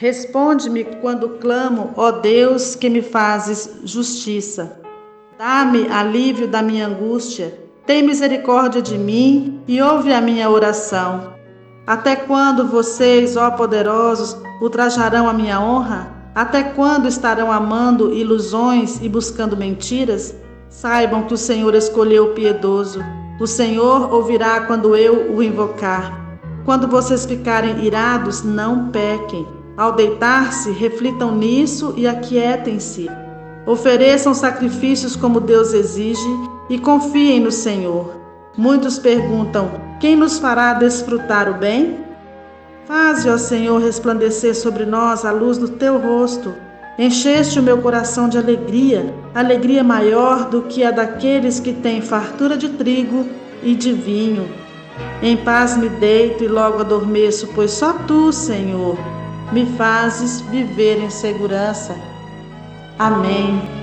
Responde-me quando clamo, ó Deus, que me fazes justiça. Dá-me alívio da minha angústia. Tem misericórdia de mim e ouve a minha oração. Até quando vocês, ó poderosos, ultrajarão a minha honra? Até quando estarão amando ilusões e buscando mentiras? Saibam que o Senhor escolheu o piedoso. O Senhor ouvirá quando eu o invocar. Quando vocês ficarem irados, não pequem. Ao deitar-se, reflitam nisso e aquietem-se. Ofereçam sacrifícios como Deus exige e confiem no Senhor. Muitos perguntam: quem nos fará desfrutar o bem? Faze, ó Senhor, resplandecer sobre nós a luz do teu rosto. Encheste o meu coração de alegria, alegria maior do que a daqueles que têm fartura de trigo e de vinho. Em paz me deito e logo adormeço, pois só tu, Senhor, me fazes viver em segurança. Amém.